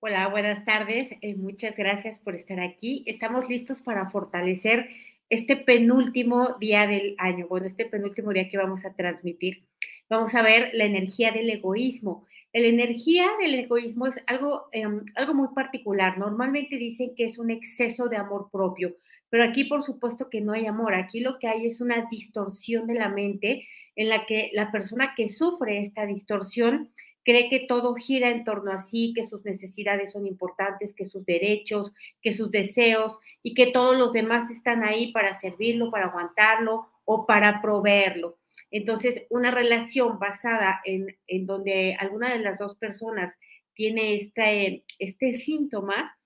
Hola, buenas tardes. Eh, muchas gracias por estar aquí. Estamos listos para fortalecer este penúltimo día del año, bueno, este penúltimo día que vamos a transmitir. Vamos a ver la energía del egoísmo. La energía del egoísmo es algo, em, algo muy particular. Normalmente dicen que es un exceso de amor propio, pero aquí por supuesto que no hay amor. Aquí lo que hay es una distorsión de la mente en la que la persona que sufre esta distorsión cree que todo gira en torno a sí, que sus necesidades son importantes, que sus derechos, que sus deseos y que todos los demás están ahí para servirlo, para aguantarlo o para proveerlo. Entonces, una relación basada en, en donde alguna de las dos personas tiene este, este síntoma,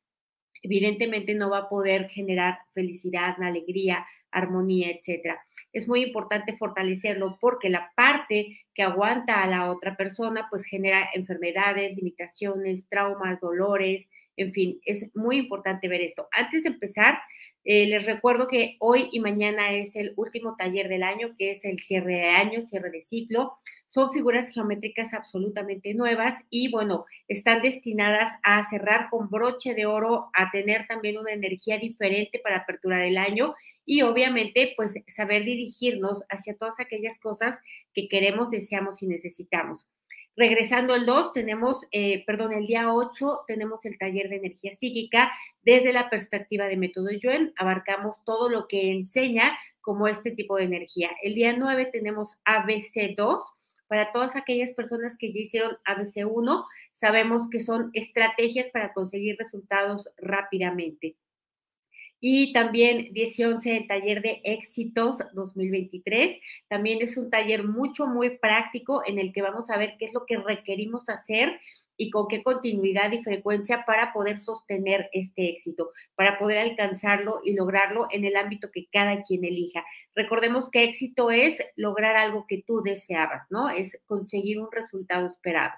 evidentemente no va a poder generar felicidad, alegría, armonía, etcétera. Es muy importante fortalecerlo porque la parte que aguanta a la otra persona pues genera enfermedades, limitaciones, traumas, dolores, en fin, es muy importante ver esto. Antes de empezar, eh, les recuerdo que hoy y mañana es el último taller del año, que es el cierre de año, cierre de ciclo. Son figuras geométricas absolutamente nuevas y bueno, están destinadas a cerrar con broche de oro, a tener también una energía diferente para aperturar el año y obviamente pues saber dirigirnos hacia todas aquellas cosas que queremos, deseamos y necesitamos. Regresando al 2, tenemos, eh, perdón, el día 8 tenemos el taller de energía psíquica desde la perspectiva de método Yuen. Abarcamos todo lo que enseña como este tipo de energía. El día 9 tenemos ABC2. Para todas aquellas personas que ya hicieron ABC1, sabemos que son estrategias para conseguir resultados rápidamente y también 10 y 11 el taller de éxitos 2023. También es un taller mucho, muy práctico en el que vamos a ver qué es lo que requerimos hacer y con qué continuidad y frecuencia para poder sostener este éxito, para poder alcanzarlo y lograrlo en el ámbito que cada quien elija. Recordemos que éxito es lograr algo que tú deseabas, ¿no? Es conseguir un resultado esperado.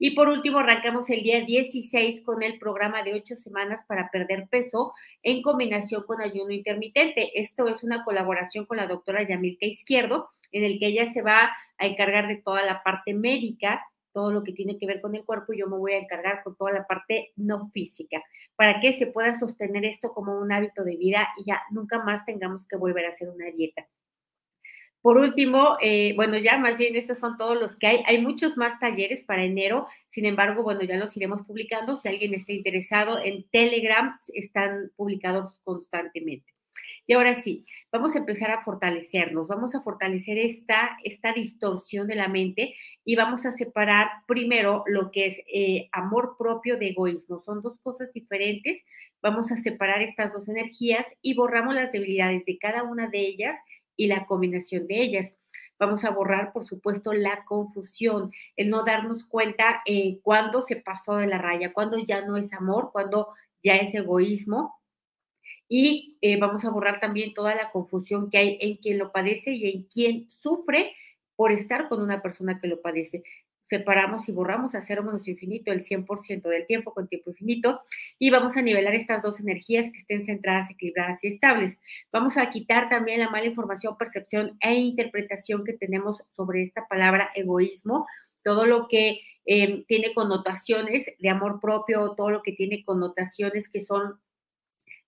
Y por último, arrancamos el día 16 con el programa de ocho semanas para perder peso en combinación con ayuno intermitente. Esto es una colaboración con la doctora Yamilka Izquierdo, en el que ella se va a encargar de toda la parte médica, todo lo que tiene que ver con el cuerpo, y yo me voy a encargar con toda la parte no física, para que se pueda sostener esto como un hábito de vida y ya nunca más tengamos que volver a hacer una dieta. Por último, eh, bueno, ya más bien estos son todos los que hay. Hay muchos más talleres para enero, sin embargo, bueno, ya los iremos publicando. Si alguien está interesado en Telegram, están publicados constantemente. Y ahora sí, vamos a empezar a fortalecernos, vamos a fortalecer esta, esta distorsión de la mente y vamos a separar primero lo que es eh, amor propio de egoísmo. Son dos cosas diferentes. Vamos a separar estas dos energías y borramos las debilidades de cada una de ellas y la combinación de ellas. Vamos a borrar, por supuesto, la confusión, el no darnos cuenta eh, cuándo se pasó de la raya, cuándo ya no es amor, cuándo ya es egoísmo. Y eh, vamos a borrar también toda la confusión que hay en quien lo padece y en quien sufre por estar con una persona que lo padece separamos y borramos a cero menos infinito el 100% del tiempo con tiempo infinito y vamos a nivelar estas dos energías que estén centradas, equilibradas y estables. Vamos a quitar también la mala información, percepción e interpretación que tenemos sobre esta palabra egoísmo, todo lo que eh, tiene connotaciones de amor propio, todo lo que tiene connotaciones que son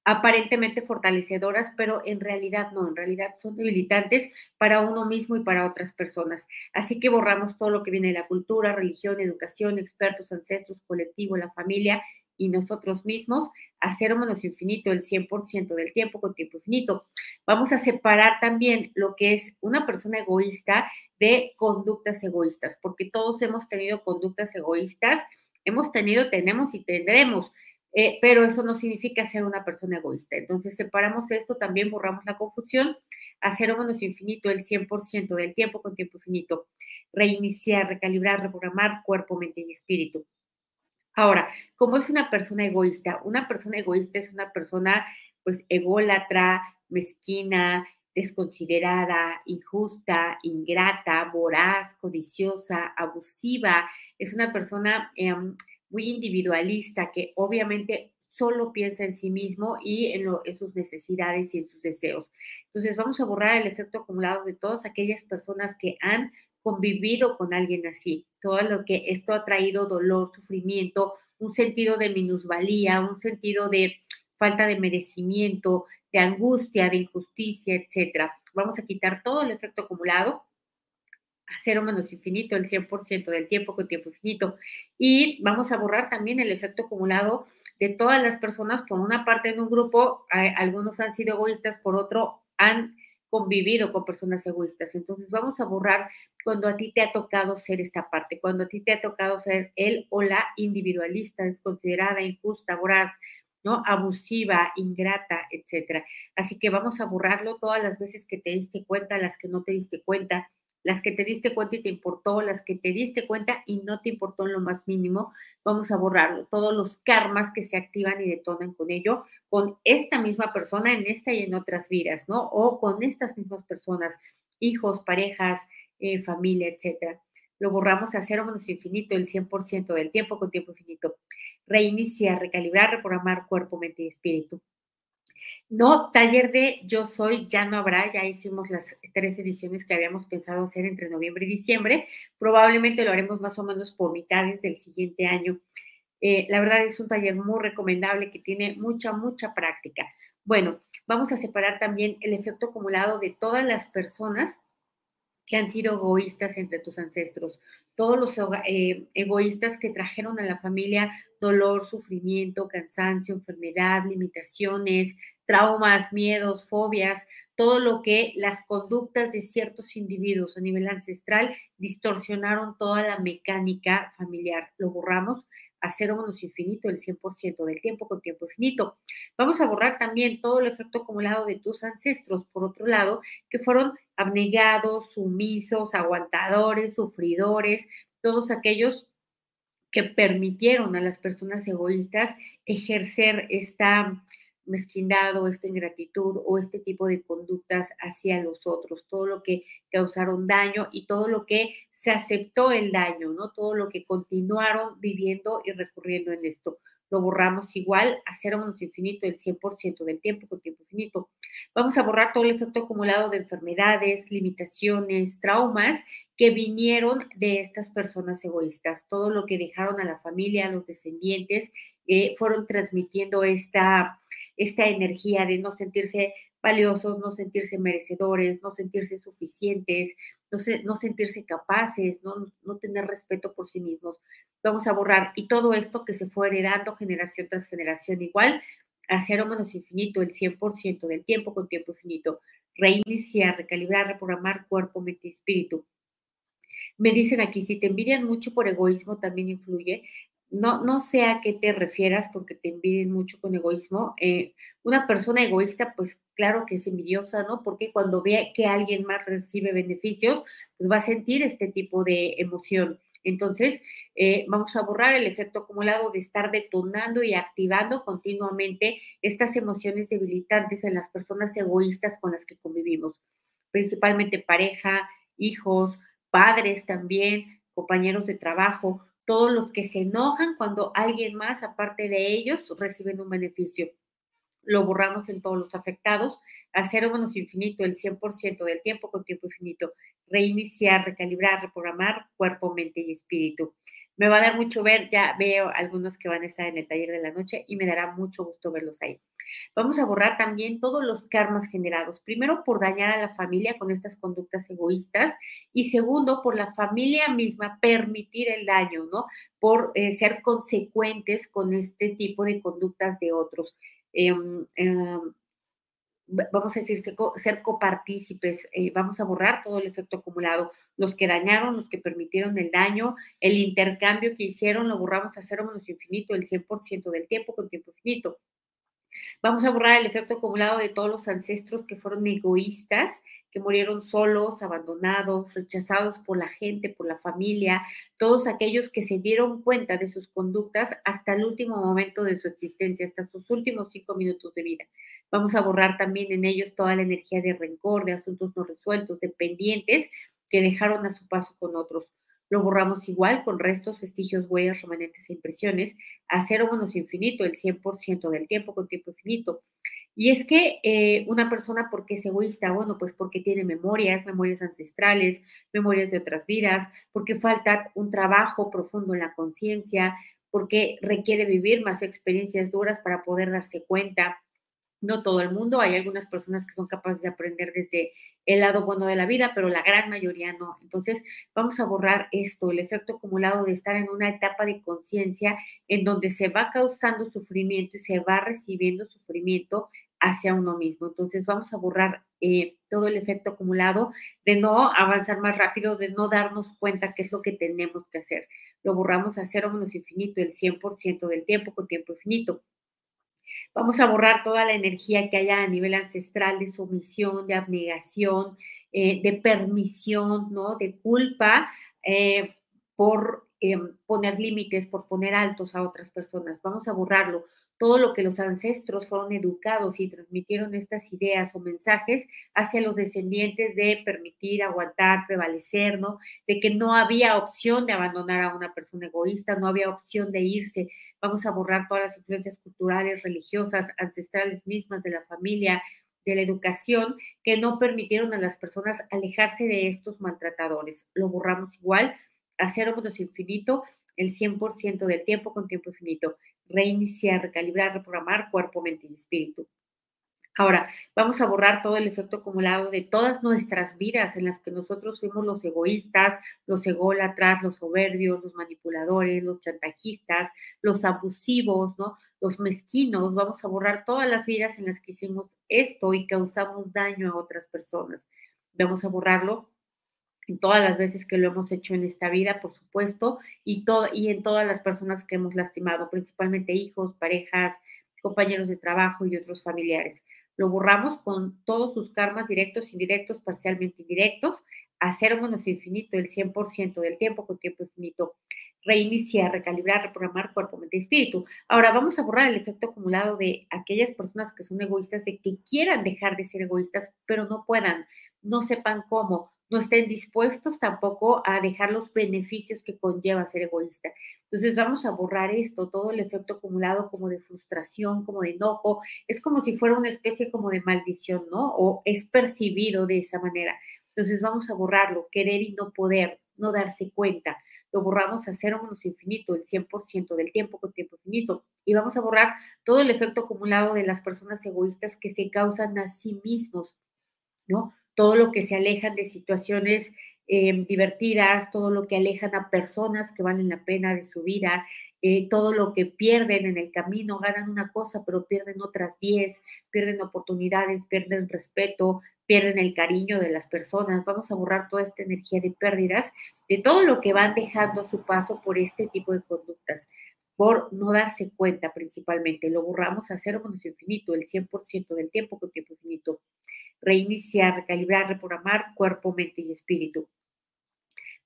aparentemente fortalecedoras, pero en realidad no, en realidad son debilitantes para uno mismo y para otras personas. Así que borramos todo lo que viene de la cultura, religión, educación, expertos, ancestros, colectivo, la familia y nosotros mismos a cero menos infinito el 100% del tiempo con tiempo infinito. Vamos a separar también lo que es una persona egoísta de conductas egoístas, porque todos hemos tenido conductas egoístas, hemos tenido, tenemos y tendremos eh, pero eso no significa ser una persona egoísta. Entonces, separamos esto, también borramos la confusión, hacer menos infinito el 100% del tiempo con tiempo infinito, reiniciar, recalibrar, reprogramar cuerpo, mente y espíritu. Ahora, ¿cómo es una persona egoísta? Una persona egoísta es una persona, pues, ególatra, mezquina, desconsiderada, injusta, ingrata, voraz, codiciosa, abusiva. Es una persona em, muy individualista, que obviamente solo piensa en sí mismo y en, sus necesidades y en sus deseos. Entonces vamos a borrar el efecto acumulado de todas aquellas personas que han convivido con alguien así, todo lo que esto ha traído dolor, sufrimiento, un sentido de minusvalía, un sentido de falta de merecimiento, de angustia, de injusticia, etcétera. Vamos a quitar todo el efecto acumulado a cero menos infinito, el 100% del tiempo con tiempo infinito. Y vamos a borrar también el efecto acumulado de todas las personas, por una parte en un grupo, algunos han sido egoístas, por otro han convivido con personas egoístas. Entonces vamos a borrar cuando a ti te ha tocado ser esta parte, cuando a ti te ha tocado ser el o la individualista, desconsiderada, injusta, voraz, ¿no? Abusiva, ingrata, etcétera. Así que vamos a borrarlo todas las veces que te diste cuenta, las que no te diste cuenta, las que te diste cuenta y te importó, las que te diste cuenta y no te importó en lo más mínimo, vamos a borrarlo. Todos los karmas que se activan y detonan con ello, con esta misma persona en esta y en otras vidas, ¿no? O con estas mismas personas, hijos, parejas, eh, familia, etcétera. Lo borramos a cero menos infinito el 100% del tiempo con tiempo infinito. Reiniciar, recalibrar, reprogramar cuerpo, mente y espíritu. No, taller de Yo Soy ya no habrá, ya hicimos las tres ediciones que habíamos pensado hacer entre noviembre y diciembre. Probablemente lo haremos más o menos por mitades del siguiente año. Eh, la verdad es un taller muy recomendable que tiene mucha, mucha práctica. Bueno, vamos a separar también el efecto acumulado de todas las personas que han sido egoístas entre tus ancestros, todos los eh, egoístas que trajeron a la familia dolor, sufrimiento, cansancio, enfermedad, limitaciones, traumas, miedos, fobias, todo lo que las conductas de ciertos individuos a nivel ancestral distorsionaron toda la mecánica familiar. Lo borramos a cero menos infinito el 100% del tiempo con tiempo infinito. Vamos a borrar también todo el efecto acumulado de tus ancestros, por otro lado, que fueron abnegados, sumisos, aguantadores, sufridores, todos aquellos que permitieron a las personas egoístas ejercer esta mezquindad o esta ingratitud o este tipo de conductas hacia los otros, todo lo que causaron daño y todo lo que se aceptó el daño, ¿no? Todo lo que continuaron viviendo y recurriendo en esto. Lo borramos igual a infinito el 100% del tiempo con tiempo infinito. Vamos a borrar todo el efecto acumulado de enfermedades, limitaciones, traumas que vinieron de estas personas egoístas. Todo lo que dejaron a la familia, a los descendientes, eh, fueron transmitiendo esta, esta energía de no sentirse valiosos, no sentirse merecedores, no sentirse suficientes, no, no sentirse capaces, no, no tener respeto por sí mismos. Vamos a borrar y todo esto que se fue heredando generación tras generación igual a cero menos infinito, el 100% del tiempo con tiempo infinito. Reiniciar, recalibrar, reprogramar cuerpo, mente y espíritu. Me dicen aquí, si te envidian mucho por egoísmo, también influye no, no sé a qué te refieras con que te envidien mucho con egoísmo. Eh, una persona egoísta, pues claro que es envidiosa, ¿no? Porque cuando ve que alguien más recibe beneficios, pues va a sentir este tipo de emoción. Entonces, eh, vamos a borrar el efecto acumulado de estar detonando y activando continuamente estas emociones debilitantes en las personas egoístas con las que convivimos, principalmente pareja, hijos, padres también, compañeros de trabajo todos los que se enojan cuando alguien más, aparte de ellos, reciben un beneficio. Lo borramos en todos los afectados, a cero menos infinito, el 100% del tiempo con tiempo infinito, reiniciar, recalibrar, reprogramar cuerpo, mente y espíritu. Me va a dar mucho ver, ya veo algunos que van a estar en el taller de la noche y me dará mucho gusto verlos ahí. Vamos a borrar también todos los karmas generados. Primero, por dañar a la familia con estas conductas egoístas y segundo, por la familia misma permitir el daño, ¿no? Por eh, ser consecuentes con este tipo de conductas de otros. Em, em, vamos a decir, ser copartícipes, eh, vamos a borrar todo el efecto acumulado, los que dañaron, los que permitieron el daño, el intercambio que hicieron, lo borramos a cero menos infinito, el 100% del tiempo con tiempo infinito. Vamos a borrar el efecto acumulado de todos los ancestros que fueron egoístas, que murieron solos, abandonados, rechazados por la gente, por la familia, todos aquellos que se dieron cuenta de sus conductas hasta el último momento de su existencia, hasta sus últimos cinco minutos de vida. Vamos a borrar también en ellos toda la energía de rencor, de asuntos no resueltos, de pendientes que dejaron a su paso con otros. Lo borramos igual con restos, vestigios, huellas, remanentes e impresiones a cero menos infinito, el 100% del tiempo con tiempo infinito. Y es que eh, una persona, ¿por qué es egoísta? Bueno, pues porque tiene memorias, memorias ancestrales, memorias de otras vidas, porque falta un trabajo profundo en la conciencia, porque requiere vivir más experiencias duras para poder darse cuenta. No todo el mundo, hay algunas personas que son capaces de aprender desde el lado bueno de la vida, pero la gran mayoría no. Entonces, vamos a borrar esto, el efecto acumulado de estar en una etapa de conciencia en donde se va causando sufrimiento y se va recibiendo sufrimiento hacia uno mismo. Entonces, vamos a borrar eh, todo el efecto acumulado de no avanzar más rápido, de no darnos cuenta qué es lo que tenemos que hacer. Lo borramos a cero menos infinito el 100% del tiempo con tiempo infinito. Vamos a borrar toda la energía que haya a nivel ancestral de sumisión, de abnegación, eh, de permisión, ¿no? De culpa eh, por em, poner límites, por poner altos a otras personas. Vamos a borrarlo todo lo que los ancestros fueron educados y transmitieron estas ideas o mensajes hacia los descendientes de permitir, aguantar, prevalecer, ¿no? De que no había opción de abandonar a una persona egoísta, no había opción de irse. Vamos a borrar todas las influencias culturales, religiosas, ancestrales mismas de la familia, de la educación, que no permitieron a las personas alejarse de estos maltratadores. Lo borramos igual a cero infinito el 100% del tiempo con tiempo infinito reiniciar, recalibrar, reprogramar cuerpo, mente y espíritu. Ahora, vamos a borrar todo el efecto acumulado de todas nuestras vidas en las que nosotros fuimos los egoístas, los ególatras, los soberbios, los manipuladores, los chantajistas, los abusivos. Los mezquinos. Vamos a borrar todas las vidas en las que hicimos esto y causamos daño a otras personas. Vamos a borrarlo en todas las veces que lo hemos hecho en esta vida, por supuesto, y, todo, y en todas las personas que hemos lastimado, principalmente hijos, parejas, compañeros de trabajo y otros familiares. Lo borramos con todos sus karmas directos, indirectos, parcialmente indirectos, a cero menos infinito, el 100% del tiempo con tiempo infinito. Reiniciar, recalibrar, reprogramar cuerpo, mente y espíritu. Ahora vamos a borrar el efecto acumulado de aquellas personas que son egoístas, de que quieran dejar de ser egoístas, pero no puedan, no sepan cómo, no estén dispuestos tampoco a dejar los beneficios que conlleva ser egoísta. Entonces vamos a borrar esto, todo el efecto acumulado como de frustración, como de enojo, es como si fuera una especie como de maldición, ¿no? O es percibido de esa manera. Entonces vamos a borrarlo, querer y no poder, no darse cuenta. Lo borramos a cero menos infinito, el 100% del tiempo con tiempo infinito. Y vamos a borrar todo el efecto acumulado de las personas egoístas que se causan a sí mismos, ¿no? Todo lo que se alejan de situaciones em, divertidas, todo lo que alejan a personas que valen la pena de su vida, eh, todo lo que pierden en el camino, ganan una cosa, pero pierden otras diez, pierden oportunidades, pierden respeto, pierden el cariño de las personas. Vamos a borrar toda esta energía de pérdidas, de todo lo que van dejando a su paso por este tipo de conductas, por no darse cuenta principalmente. Lo borramos a cero menos infinito, el 100% del tiempo con tiempo infinito reiniciar, recalibrar, reprogramar cuerpo, mente y espíritu.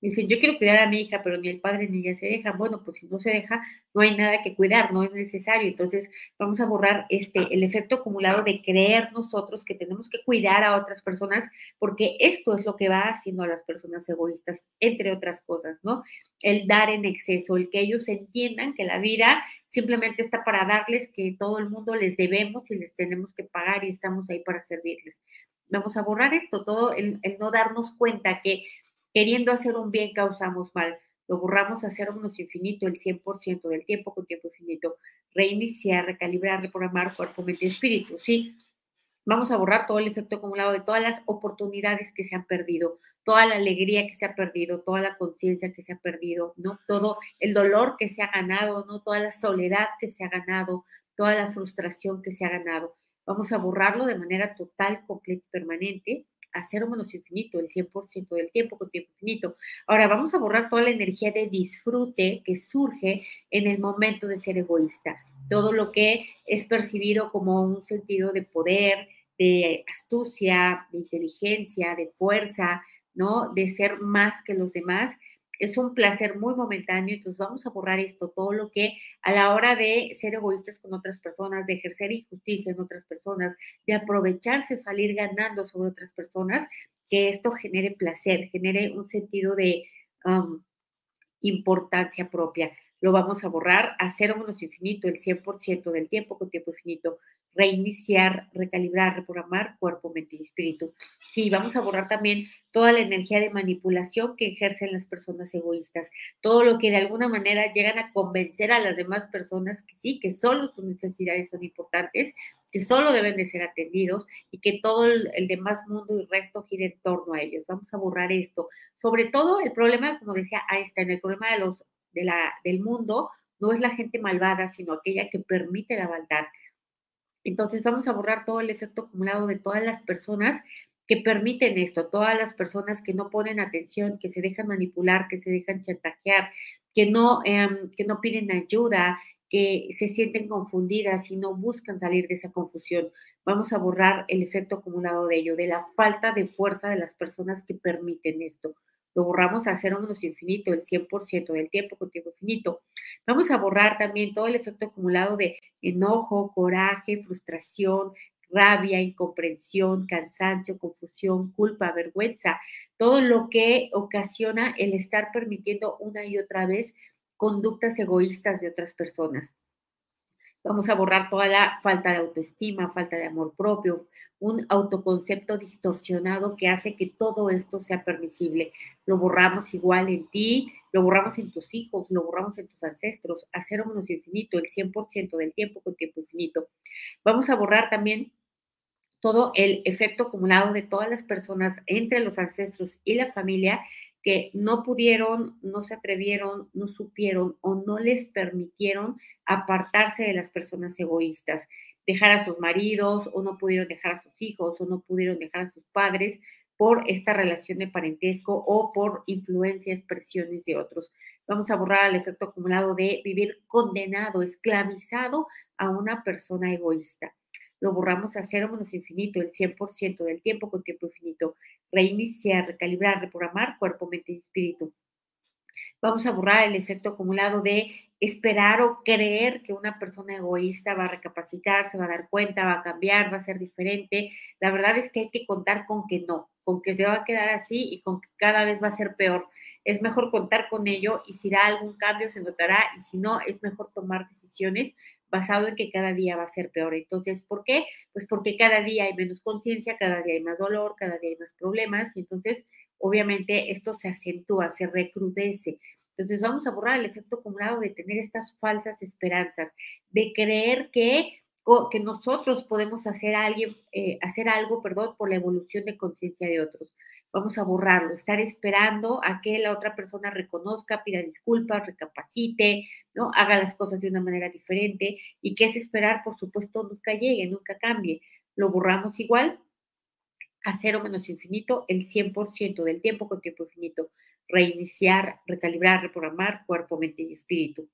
Me dicen, yo quiero cuidar a mi hija, pero ni el padre ni ella se dejan. Bueno, pues si no se deja, no hay nada que cuidar, no es necesario. Entonces, vamos a borrar este, el efecto acumulado de creer nosotros que tenemos que cuidar a otras personas, porque esto es lo que va haciendo a las personas egoístas, entre otras cosas, ¿no? El dar en exceso, el que ellos entiendan que la vida simplemente está para darles, que todo el mundo les debemos y les tenemos que pagar y estamos ahí para servirles. Vamos a borrar esto, todo el, el no darnos cuenta que queriendo hacer un bien causamos mal. Lo borramos a cero menos infinito el 100% del tiempo con tiempo infinito. Reiniciar, recalibrar, reprogramar cuerpo, mente y espíritu. Sí, vamos a borrar todo el efecto acumulado de todas las oportunidades que se han perdido, toda la alegría que se ha perdido, toda la conciencia que se ha perdido, ¿no? Todo el dolor que se ha ganado, ¿no? Toda la soledad que se ha ganado, toda la frustración que se ha ganado. Vamos a borrarlo de manera total, completa y permanente a cero menos infinito, el 100% del tiempo con tiempo infinito. Ahora vamos a borrar toda la energía de disfrute que surge en el momento de ser egoísta. Todo lo que es percibido como un sentido de poder, de astucia, de inteligencia, de fuerza, ¿no? De ser más que los demás es un placer muy momentáneo, entonces vamos a borrar esto, todo lo que a la hora de ser egoístas con otras personas, de ejercer injusticia en otras personas, de aprovecharse o salir ganando sobre otras personas, que esto genere placer, genere un sentido de um, importancia propia. Lo vamos a borrar a cero menos infinito el 100% del tiempo con tiempo infinito reiniciar, recalibrar, reprogramar cuerpo, mente y espíritu. Sí, vamos a borrar también toda la energía de manipulación que ejercen las personas egoístas, todo lo que de alguna manera llegan a convencer a las demás personas que sí, que solo sus necesidades son importantes, que solo deben de ser atendidos y que todo el, demás mundo y resto gire en torno a ellos. Vamos a borrar esto. Sobre todo el problema, como decía en el problema de los, del mundo no es la gente malvada, sino aquella que permite la maldad entonces vamos a borrar todo el efecto acumulado de todas las personas que permiten esto, todas las personas que no ponen atención, que se dejan manipular, que se dejan chantajear, que no, em, que no piden ayuda, que se sienten confundidas y no buscan salir de esa confusión. Vamos a borrar el efecto acumulado de ello, de la falta de fuerza de las personas que permiten esto lo borramos a cero menos infinito, el 100% del tiempo con tiempo infinito. Vamos a borrar también todo el efecto acumulado de enojo, coraje, frustración, rabia, incomprensión, cansancio, confusión, culpa, vergüenza, todo lo que ocasiona el estar permitiendo una y otra vez conductas egoístas de otras personas. Vamos a borrar toda la falta de autoestima, falta de amor propio, un autoconcepto distorsionado que hace que todo esto sea permisible. Lo borramos igual en ti, lo borramos en tus hijos, lo borramos en tus ancestros, a cero menos infinito, el 100% del tiempo con tiempo infinito. Vamos a borrar también todo el efecto acumulado de todas las personas entre los ancestros y la familia que no pudieron, no se atrevieron, no supieron o no les permitieron apartarse de las personas egoístas dejar a sus maridos o no pudieron dejar a sus hijos o no pudieron dejar a sus padres por esta relación de parentesco o por influencias, presiones de otros. Vamos a borrar el efecto acumulado de vivir condenado, esclavizado a una persona egoísta. Lo borramos a cero menos infinito, el 100% del tiempo con tiempo infinito. Reiniciar, recalibrar, reprogramar cuerpo, mente y espíritu. Vamos a borrar el efecto acumulado de esperar o creer que una persona egoísta va a recapacitar, se va a dar cuenta, va a cambiar, va a ser diferente. La verdad es que hay que contar con que no, con que se va a quedar así y con que cada vez va a ser peor. Es mejor contar con ello y si da algún cambio se notará y si no, es mejor tomar decisiones basado en que cada día va a ser peor. Entonces, ¿por qué? Pues porque cada día hay menos conciencia, cada día hay más dolor, cada día hay más problemas y entonces obviamente esto se acentúa, se recrudece. Entonces vamos a borrar el efecto acumulado de tener estas falsas esperanzas, de creer que, que nosotros podemos hacer, alguien, eh, hacer algo perdón, por la evolución de conciencia de otros. Vamos a borrarlo, estar esperando a que la otra persona reconozca, pida disculpas, recapacite, ¿no? haga las cosas de una manera diferente y que es esperar, por supuesto, nunca llegue, nunca cambie. Lo borramos igual a cero menos infinito el 100% del tiempo con tiempo infinito reiniciar, recalibrar, reprogramar cuerpo, mente y espíritu.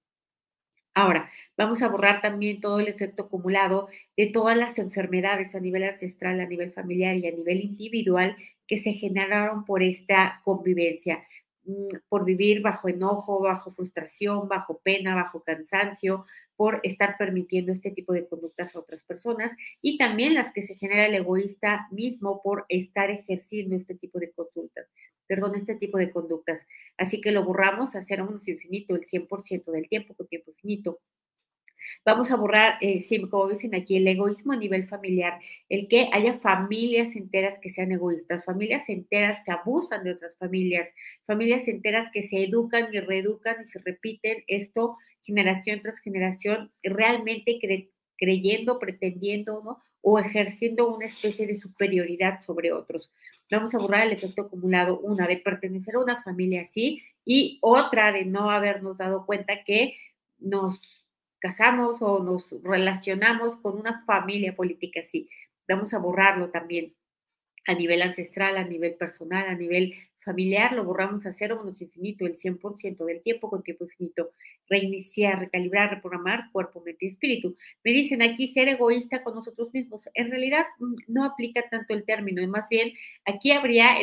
Ahora, vamos a borrar también todo el efecto acumulado de todas las enfermedades a nivel ancestral, a nivel familiar y a nivel individual que se generaron por esta convivencia, por vivir bajo enojo, bajo frustración, bajo pena, bajo cansancio, por estar permitiendo este tipo de conductas a otras personas y también las que se genera el egoísta mismo por estar ejerciendo este tipo de consultas perdón, este tipo de conductas. Así que lo borramos a cero menos infinito, el 100% del tiempo con tiempo infinito. Vamos a borrar, eh, como dicen aquí, el egoísmo a nivel familiar, el que haya familias enteras que sean egoístas, familias enteras que abusan de otras familias, familias enteras que se educan y reeducan y se repiten esto generación tras generación, realmente creyendo, pretendiendo, ¿no? O ejerciendo una especie de superioridad sobre otros. Vamos a borrar el efecto acumulado, una de pertenecer a una familia así y otra de no habernos dado cuenta que nos casamos o nos relacionamos con una familia política así. Vamos a borrarlo también a nivel ancestral, a nivel personal, a nivel familiar, lo borramos a cero menos infinito, el 100% del tiempo con tiempo infinito reiniciar, recalibrar, reprogramar cuerpo, mente y espíritu. Me dicen aquí ser egoísta con nosotros mismos. En realidad mm, no aplica tanto el término, más bien aquí habría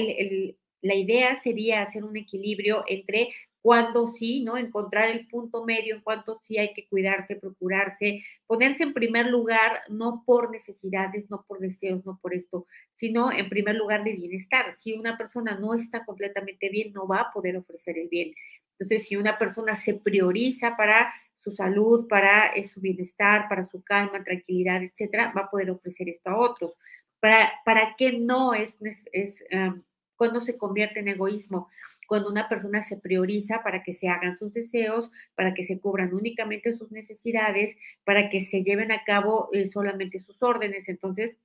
la idea sería hacer un equilibrio entre cuando sí, ¿no? Encontrar el punto medio en cuanto sí hay que cuidarse, procurarse, ponerse en primer lugar, no por necesidades, no por deseos, no por esto, sino en primer lugar de bienestar. Si una persona no está completamente bien, no va a poder ofrecer el bien. Entonces, si una persona se prioriza para su salud, para eh, su bienestar, para su calma, tranquilidad, etcétera, va a poder ofrecer esto a otros. ¿Para, para qué no es, cuando se convierte en egoísmo? Cuando una persona se prioriza para que se hagan sus deseos, para que se cubran únicamente sus necesidades, para que se lleven a cabo eh, solamente sus órdenes. Entonces,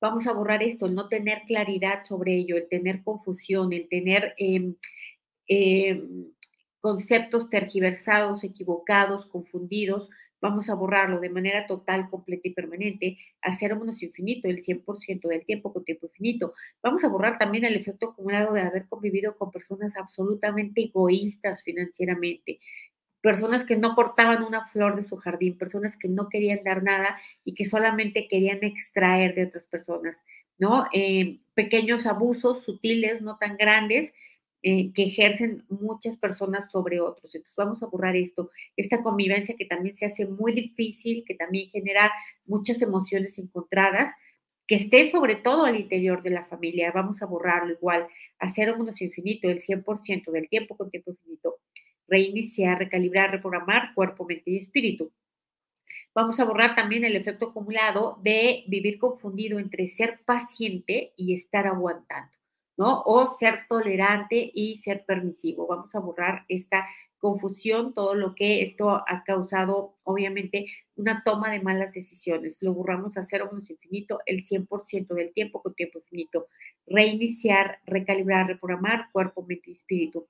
vamos a borrar esto, el no tener claridad sobre ello, el tener confusión, el tener eh, conceptos tergiversados, equivocados, confundidos, vamos a borrarlo de manera total, completa y permanente, hacer menos infinito, el 100% del tiempo con tiempo infinito. Vamos a borrar también el efecto acumulado de haber convivido con personas absolutamente egoístas financieramente, personas que no cortaban una flor de su jardín, personas que no querían dar nada y que solamente querían extraer de otras personas, ¿no? Eh, pequeños abusos sutiles, no tan grandes, eh, que ejercen muchas personas sobre otros. Entonces vamos a borrar esto, esta convivencia que también se hace muy difícil, que también genera muchas emociones encontradas, que esté sobre todo al interior de la familia. Vamos a borrarlo igual, hacer un menos infinito, el 100% del tiempo con tiempo infinito. Reiniciar, recalibrar, reprogramar cuerpo, mente y espíritu. Vamos a borrar también el efecto acumulado de vivir confundido entre ser paciente y estar aguantando. ¿No? O ser tolerante y ser permisivo. Vamos a borrar esta confusión, todo lo que esto ha causado, obviamente, una toma de malas decisiones. Lo borramos a cero menos infinito el 100% del tiempo con tiempo infinito. Reiniciar, recalibrar, reprogramar cuerpo, mente y espíritu.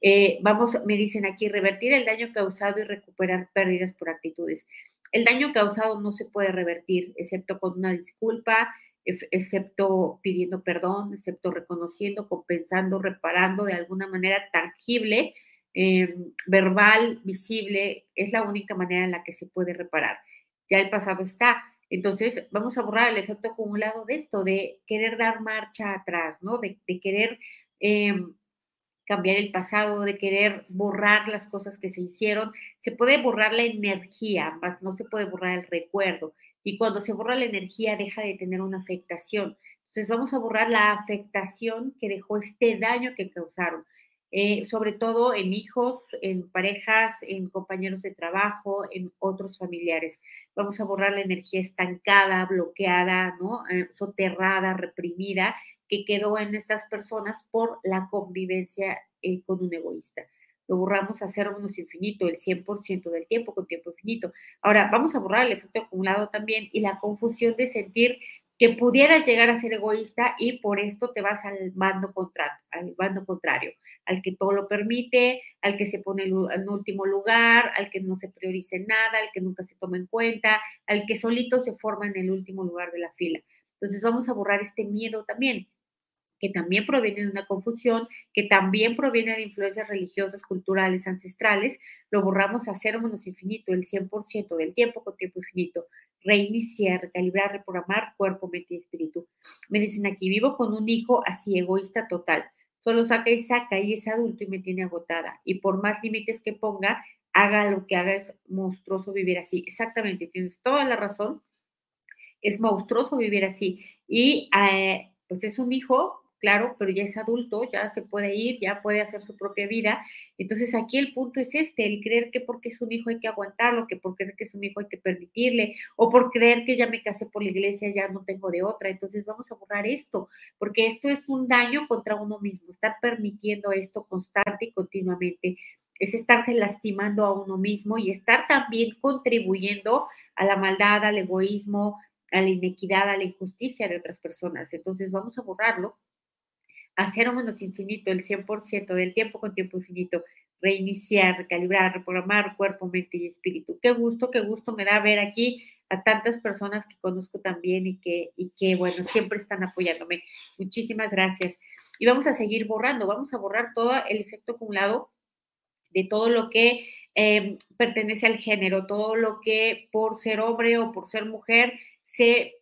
Eh, vamos, me dicen aquí, revertir el daño causado y recuperar pérdidas por actitudes. El daño causado no se puede revertir, excepto con una disculpa, excepto pidiendo perdón, excepto reconociendo, compensando, reparando de alguna manera tangible, em, verbal, visible, es la única manera en la que se puede reparar. Ya el pasado está. Entonces, vamos a borrar el efecto acumulado de esto, de querer dar marcha atrás, ¿no? De, querer em, cambiar el pasado, de querer borrar las cosas que se hicieron. Se puede borrar la energía, más no se puede borrar el recuerdo y cuando se borra la energía deja de tener una afectación. Entonces vamos a borrar la afectación que dejó este daño que causaron, eh, sobre todo en hijos, en parejas, en compañeros de trabajo, en otros familiares. Vamos a borrar la energía estancada, bloqueada, ¿no? Eh, soterrada, reprimida, que quedó en estas personas por la convivencia eh, con un egoísta lo borramos a cero menos infinito, el 100% del tiempo con tiempo infinito. Ahora, vamos a borrar el efecto acumulado también y la confusión de sentir que pudieras llegar a ser egoísta y por esto te vas al bando, al bando contrario, al que todo lo permite, al que se pone en último lugar, al que no se priorice nada, al que nunca se toma en cuenta, al que solito se forma en el último lugar de la fila. Entonces vamos a borrar este miedo también que también proviene de una confusión, que también proviene de influencias religiosas, culturales, ancestrales, lo borramos a cero menos infinito, el 100% del tiempo con tiempo infinito. Reiniciar, recalibrar, reprogramar cuerpo, mente y espíritu. Me dicen aquí, vivo con un hijo así egoísta total. Solo saca y saca y es adulto y me tiene agotada. Y por más límites que ponga, haga lo que haga, es monstruoso vivir así. Exactamente, tienes toda la razón. Es monstruoso vivir así. Y eh, pues es un hijo claro, pero ya es adulto, ya se puede ir, ya puede hacer su propia vida. Entonces aquí el punto es este, el creer que porque es un hijo hay que aguantarlo, que por creer que es un hijo hay que permitirle, o por creer que ya me casé por la iglesia, ya no tengo de otra. Entonces vamos a borrar esto, porque esto es un daño contra uno mismo, estar permitiendo esto constante y continuamente es estarse lastimando a uno mismo y estar también contribuyendo a la maldad, al egoísmo, a la inequidad, a la injusticia de otras personas. Entonces vamos a borrarlo a cero menos infinito, el 100% del tiempo con tiempo infinito, reiniciar, recalibrar, reprogramar cuerpo, mente y espíritu. Qué gusto, qué gusto me da ver aquí a tantas personas que conozco también y que, y que, bueno, siempre están apoyándome. Muchísimas gracias. Y vamos a seguir borrando, vamos a borrar todo el efecto acumulado de todo lo que em, pertenece al género, todo lo que por ser hombre o por ser mujer se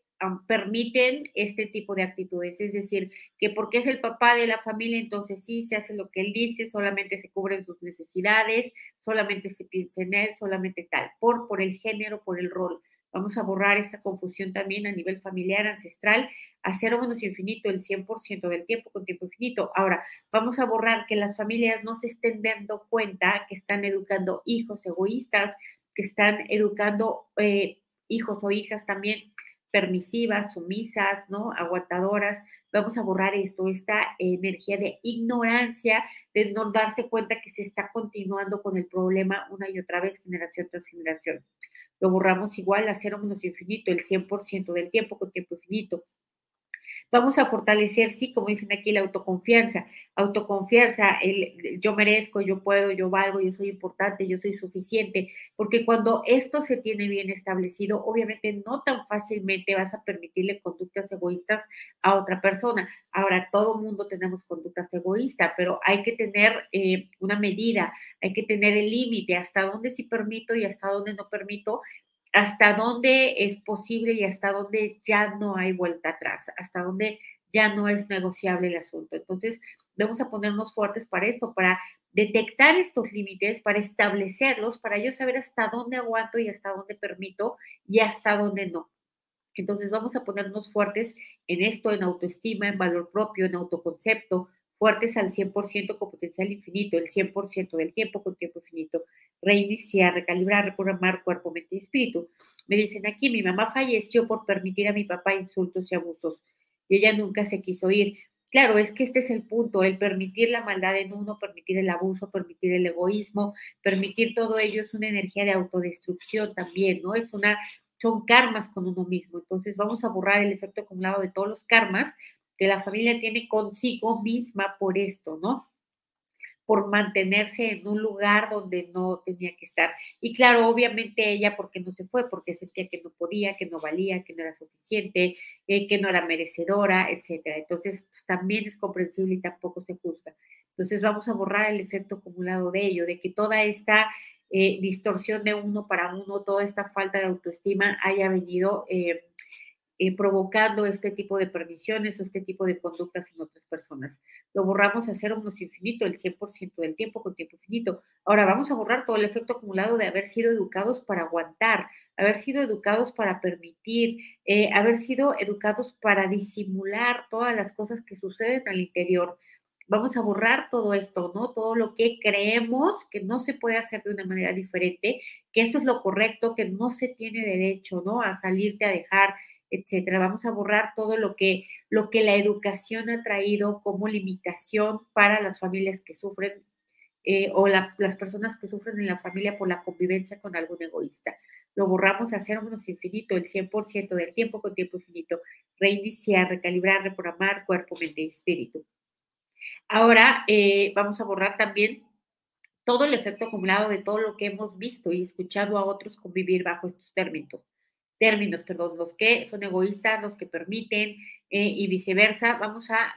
permiten este tipo de actitudes, es decir, que porque es el papá de la familia, entonces sí se hace lo que él dice, solamente se cubren sus necesidades, solamente se piensa en él, solamente tal, por, por el género, por el rol. Vamos a borrar esta confusión también a nivel familiar, ancestral, a cero menos infinito el 100% del tiempo con tiempo infinito. Ahora, vamos a borrar que las familias no se estén dando cuenta que están educando hijos egoístas, que están educando eh, hijos o hijas también permisivas, sumisas, ¿no? Aguantadoras. Vamos a borrar esto, esta energía de ignorancia, de no darse cuenta que se está continuando con el problema una y otra vez, generación tras generación. Lo borramos igual a cero menos infinito, el 100% del tiempo con tiempo infinito. Vamos a fortalecer, sí, como dicen aquí, la autoconfianza. Autoconfianza, el yo merezco, yo puedo, yo valgo, yo soy importante, yo soy suficiente, porque cuando esto se tiene bien establecido, obviamente no tan fácilmente vas a permitirle conductas egoístas a otra persona. Ahora, todo mundo tenemos conductas egoístas, pero hay que tener eh, una medida, hay que tener el límite, hasta dónde sí permito y hasta dónde no permito, hasta dónde es posible y hasta dónde ya no hay vuelta atrás, hasta dónde ya no es negociable el asunto. Entonces, vamos a ponernos fuertes para esto, para detectar estos límites, para establecerlos, para yo saber hasta dónde aguanto y hasta dónde permito y hasta dónde no. Entonces, vamos a ponernos fuertes en esto, en autoestima, en valor propio, en autoconcepto, fuertes al 100% con potencial infinito, el 100% del tiempo con tiempo infinito, reiniciar, recalibrar, reprogramar cuerpo, mente y espíritu. Me dicen aquí, mi mamá falleció por permitir a mi papá insultos y abusos y ella nunca se quiso ir. Claro, es que este es el punto, el permitir la maldad en uno, permitir el abuso, permitir el egoísmo, permitir todo ello es una energía de autodestrucción también, ¿no? Es una, son karmas con uno mismo. Entonces vamos a borrar el efecto acumulado de todos los karmas que la familia tiene consigo misma por esto, ¿no? por mantenerse en un lugar donde no tenía que estar. Y claro, obviamente ella porque no se fue, porque sentía que no podía, que no valía, que no era suficiente, eh, que no era merecedora, etcétera. Entonces, pues, también es comprensible y tampoco se juzga. Entonces, vamos a borrar el efecto acumulado de ello, de que toda esta eh, distorsión de uno para uno, toda esta falta de autoestima haya venido eh, eh, provocando este tipo de permisiones o este tipo de conductas en otras personas. Lo borramos a cero menos infinito, el 100% del tiempo con tiempo infinito. Ahora vamos a borrar todo el efecto acumulado de haber sido educados para aguantar, haber sido educados para permitir, eh, haber sido educados para disimular todas las cosas que suceden al interior. Vamos a borrar todo esto, ¿no? Todo lo que creemos que no se puede hacer de una manera diferente, que esto es lo correcto, que no se tiene derecho, ¿no? A salirte a dejar etcétera. Vamos a borrar todo lo que, lo que la educación ha traído como limitación para las familias que sufren eh, o las personas que sufren en la familia por la convivencia con algún egoísta. Lo borramos a cero menos infinito, el 100% del tiempo con tiempo infinito. Reiniciar, recalibrar, reprogramar cuerpo, mente y espíritu. Ahora eh, vamos a borrar también todo el efecto acumulado de todo lo que hemos visto y escuchado a otros convivir bajo estos términos términos, perdón, los que son egoístas, los que permiten eh, y viceversa, vamos a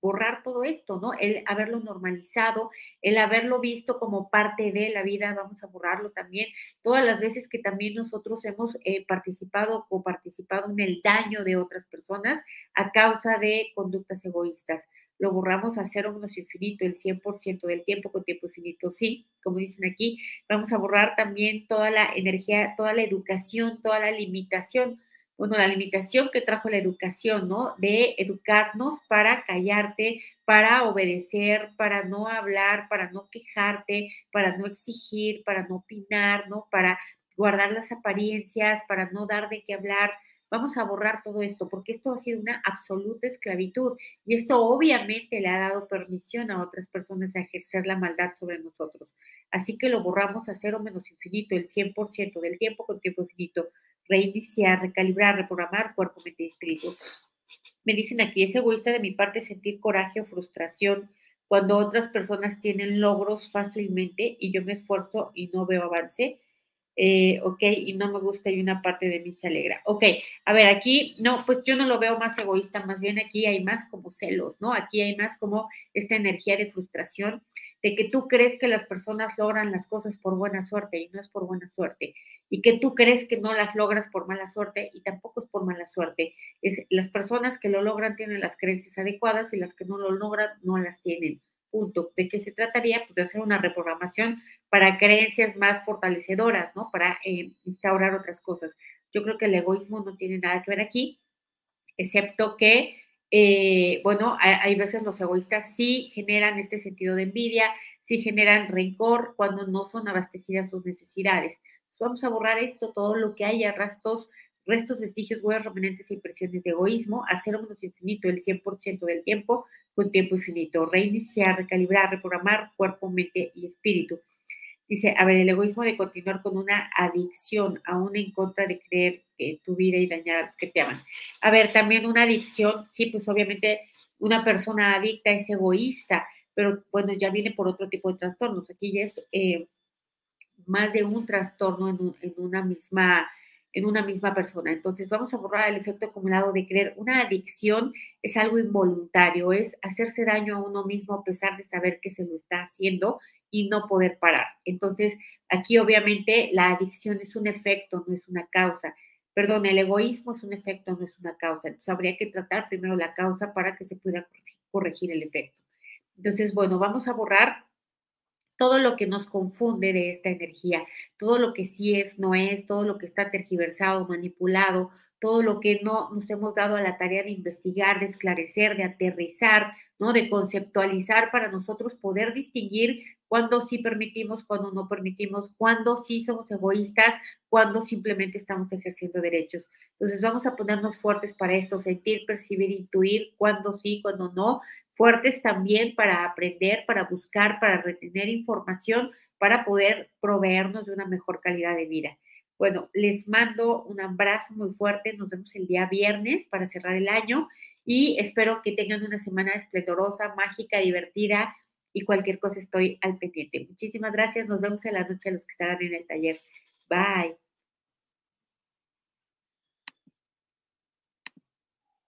borrar todo esto, ¿no? El haberlo normalizado, el haberlo visto como parte de la vida, vamos a borrarlo también. Todas las veces que también nosotros hemos eh, participado o participado en el daño de otras personas a causa de conductas egoístas lo borramos a cero menos infinito, el 100% del tiempo con tiempo infinito. Sí, como dicen aquí, vamos a borrar también toda la energía, toda la educación, toda la limitación. Bueno, la limitación que trajo la educación, ¿no? De educarnos para callarte, para obedecer, para no hablar, para no quejarte, para no exigir, para no opinar, ¿no? Para guardar las apariencias, para no dar de qué hablar, Vamos a borrar todo esto porque esto ha sido una absoluta esclavitud y esto obviamente le ha dado permisión a otras personas a ejercer la maldad sobre nosotros. Así que lo borramos a cero menos infinito, el 100% del tiempo con tiempo infinito. Reiniciar, recalibrar, reprogramar cuerpo, mente y espíritu. Me dicen aquí, es egoísta de mi parte sentir coraje o frustración cuando otras personas tienen logros fácilmente y yo me esfuerzo y no veo avance eh, ok, y no me gusta y una parte de mí se alegra. Ok, a ver, aquí, no, pues yo no lo veo más egoísta, más bien aquí hay más como celos, ¿no? Aquí hay más como esta energía de frustración, de que tú crees que las personas logran las cosas por buena suerte y no es por buena suerte, y que tú crees que no las logras por mala suerte y tampoco es por mala suerte. Es, las personas que lo logran tienen las creencias adecuadas y las que no lo logran no las tienen ¿De qué se trataría? Pues de hacer una reprogramación para creencias más fortalecedoras, ¿no? Para eh, instaurar otras cosas. Yo creo que el egoísmo no tiene nada que ver aquí, excepto que, eh, bueno, hay, hay veces los egoístas sí generan este sentido de envidia, sí generan rencor cuando no son abastecidas sus necesidades. Vamos a borrar esto, todo lo que haya, rastros restos, vestigios, huellas, remanentes e impresiones de egoísmo, hacer menos infinito el 100% del tiempo con tiempo infinito, reiniciar, recalibrar, reprogramar cuerpo, mente y espíritu. Dice, a ver, el egoísmo de continuar con una adicción, aún en contra de creer en tu vida y dañar a los que te aman. A ver, también una adicción, sí, pues obviamente una persona adicta es egoísta, pero bueno, ya viene por otro tipo de trastornos. Aquí ya es eh, más de un trastorno en, en una misma en una misma persona. Entonces vamos a borrar el efecto acumulado de creer. Una adicción es algo involuntario, es hacerse daño a uno mismo a pesar de saber que se lo está haciendo y no poder parar. Entonces aquí obviamente la adicción es un efecto, no es una causa. Perdón, el egoísmo es un efecto, no es una causa. Entonces habría que tratar primero la causa para que se pueda corregir el efecto. Entonces, bueno, vamos a borrar todo lo que nos confunde de esta energía, todo lo que sí es, no es, todo lo que está tergiversado, manipulado, todo lo que no nos hemos dado a la tarea de investigar, de esclarecer, de aterrizar, ¿no? De conceptualizar para nosotros poder distinguir cuándo sí permitimos, cuándo no permitimos, cuándo sí somos egoístas, cuándo simplemente estamos ejerciendo derechos. Entonces vamos a ponernos fuertes para esto, sentir, percibir, intuir, cuándo sí, cuándo no, fuertes también para aprender, para buscar, para retener información, para poder proveernos de una mejor calidad de vida. Bueno, les mando un abrazo muy fuerte. Nos vemos el día viernes para cerrar el año y espero que tengan una semana esplendorosa, mágica, divertida y cualquier cosa estoy al pendiente. Muchísimas gracias. Nos vemos en la noche a los que estarán en el taller. Bye.